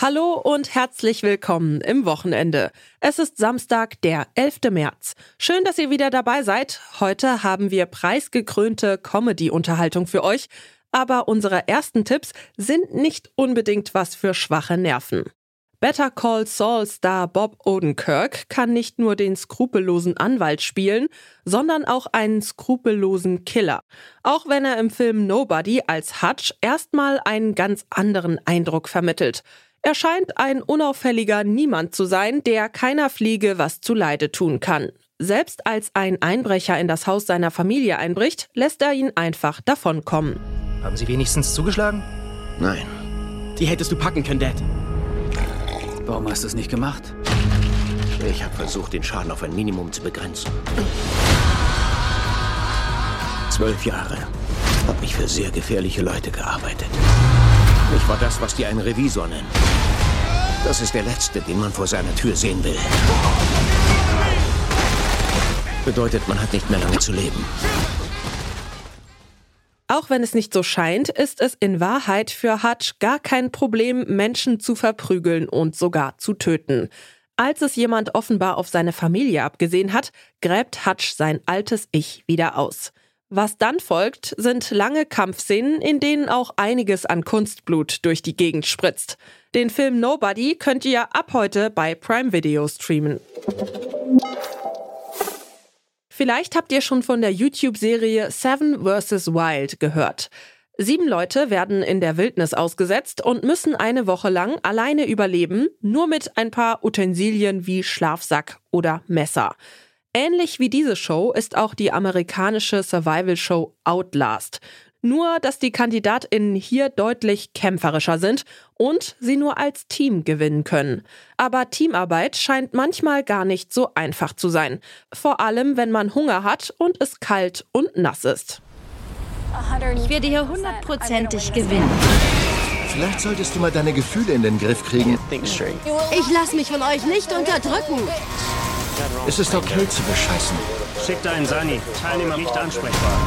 Hallo und herzlich willkommen im Wochenende. Es ist Samstag, der 11. März. Schön, dass ihr wieder dabei seid. Heute haben wir preisgekrönte Comedy-Unterhaltung für euch aber unsere ersten Tipps sind nicht unbedingt was für schwache Nerven. Better Call Saul Star Bob Odenkirk kann nicht nur den skrupellosen Anwalt spielen, sondern auch einen skrupellosen Killer. Auch wenn er im Film Nobody als Hutch erstmal einen ganz anderen Eindruck vermittelt. Er scheint ein unauffälliger Niemand zu sein, der keiner Fliege was zuleide tun kann. Selbst als ein Einbrecher in das Haus seiner Familie einbricht, lässt er ihn einfach davonkommen. Haben Sie wenigstens zugeschlagen? Nein. Die hättest du packen können, Dad. Warum hast du es nicht gemacht? Ich habe versucht, den Schaden auf ein Minimum zu begrenzen. Zwölf Jahre. Hab mich für sehr gefährliche Leute gearbeitet. Ich war das, was die einen Revisor nennen. Das ist der Letzte, den man vor seiner Tür sehen will. Bedeutet, man hat nicht mehr lange zu leben. Auch wenn es nicht so scheint, ist es in Wahrheit für Hutch gar kein Problem, Menschen zu verprügeln und sogar zu töten. Als es jemand offenbar auf seine Familie abgesehen hat, gräbt Hutch sein altes Ich wieder aus. Was dann folgt, sind lange Kampfszenen, in denen auch einiges an Kunstblut durch die Gegend spritzt. Den Film Nobody könnt ihr ab heute bei Prime Video streamen. Vielleicht habt ihr schon von der YouTube-Serie Seven vs. Wild gehört. Sieben Leute werden in der Wildnis ausgesetzt und müssen eine Woche lang alleine überleben, nur mit ein paar Utensilien wie Schlafsack oder Messer. Ähnlich wie diese Show ist auch die amerikanische Survival-Show Outlast. Nur, dass die KandidatInnen hier deutlich kämpferischer sind und sie nur als Team gewinnen können. Aber Teamarbeit scheint manchmal gar nicht so einfach zu sein. Vor allem, wenn man Hunger hat und es kalt und nass ist. Ich werde hier hundertprozentig gewinnen. Vielleicht solltest du mal deine Gefühle in den Griff kriegen. Ich lasse mich von euch nicht unterdrücken. Es ist okay zu bescheißen. Schickt einen Sani. Teilnehmer nicht ansprechbar.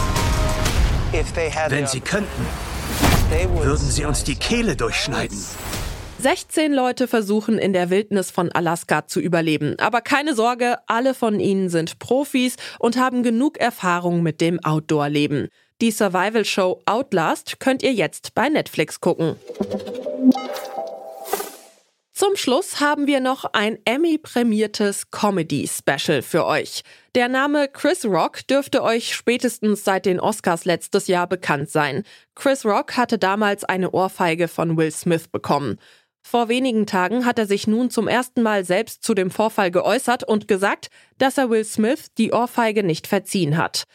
Wenn sie könnten, würden sie uns die Kehle durchschneiden. 16 Leute versuchen in der Wildnis von Alaska zu überleben. Aber keine Sorge, alle von ihnen sind Profis und haben genug Erfahrung mit dem Outdoor-Leben. Die Survival-Show Outlast könnt ihr jetzt bei Netflix gucken. Zum Schluss haben wir noch ein Emmy-prämiertes Comedy-Special für euch. Der Name Chris Rock dürfte euch spätestens seit den Oscars letztes Jahr bekannt sein. Chris Rock hatte damals eine Ohrfeige von Will Smith bekommen. Vor wenigen Tagen hat er sich nun zum ersten Mal selbst zu dem Vorfall geäußert und gesagt, dass er Will Smith die Ohrfeige nicht verziehen hat.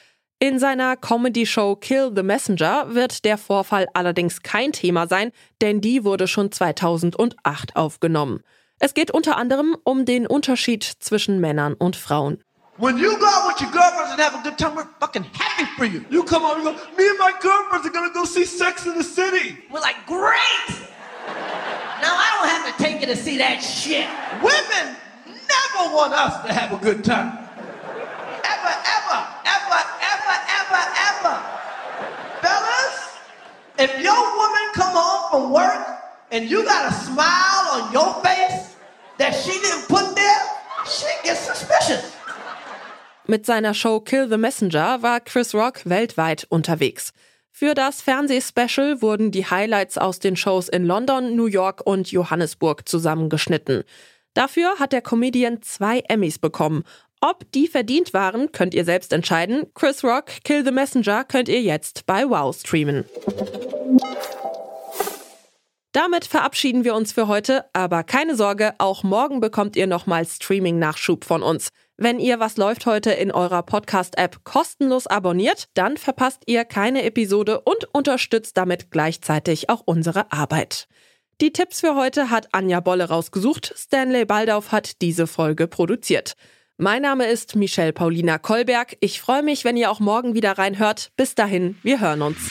In seiner Comedy-Show Kill the Messenger wird der Vorfall allerdings kein Thema sein, denn die wurde schon 2008 aufgenommen. Es geht unter anderem um den Unterschied zwischen Männern und Frauen. When you go out with your girlfriends and have a good time, we're fucking happy for you. You come out and go, me and my girlfriends are gonna go see Sex in the City. We're like, great! Now I don't have to take you to see that shit. Women never want us to have a good time. If your woman come home from work and you got a smile on your face that she didn't put there, she gets suspicious. Mit seiner Show Kill the Messenger war Chris Rock weltweit unterwegs. Für das Fernsehspecial wurden die Highlights aus den Shows in London, New York und Johannesburg zusammengeschnitten. Dafür hat der Comedian zwei Emmys bekommen. Ob die verdient waren, könnt ihr selbst entscheiden. Chris Rock, Kill the Messenger könnt ihr jetzt bei Wow streamen. Damit verabschieden wir uns für heute, aber keine Sorge, auch morgen bekommt ihr nochmal Streaming-Nachschub von uns. Wenn ihr Was läuft heute in eurer Podcast-App kostenlos abonniert, dann verpasst ihr keine Episode und unterstützt damit gleichzeitig auch unsere Arbeit. Die Tipps für heute hat Anja Bolle rausgesucht. Stanley Baldauf hat diese Folge produziert. Mein Name ist Michelle Paulina Kolberg. Ich freue mich, wenn ihr auch morgen wieder reinhört. Bis dahin, wir hören uns.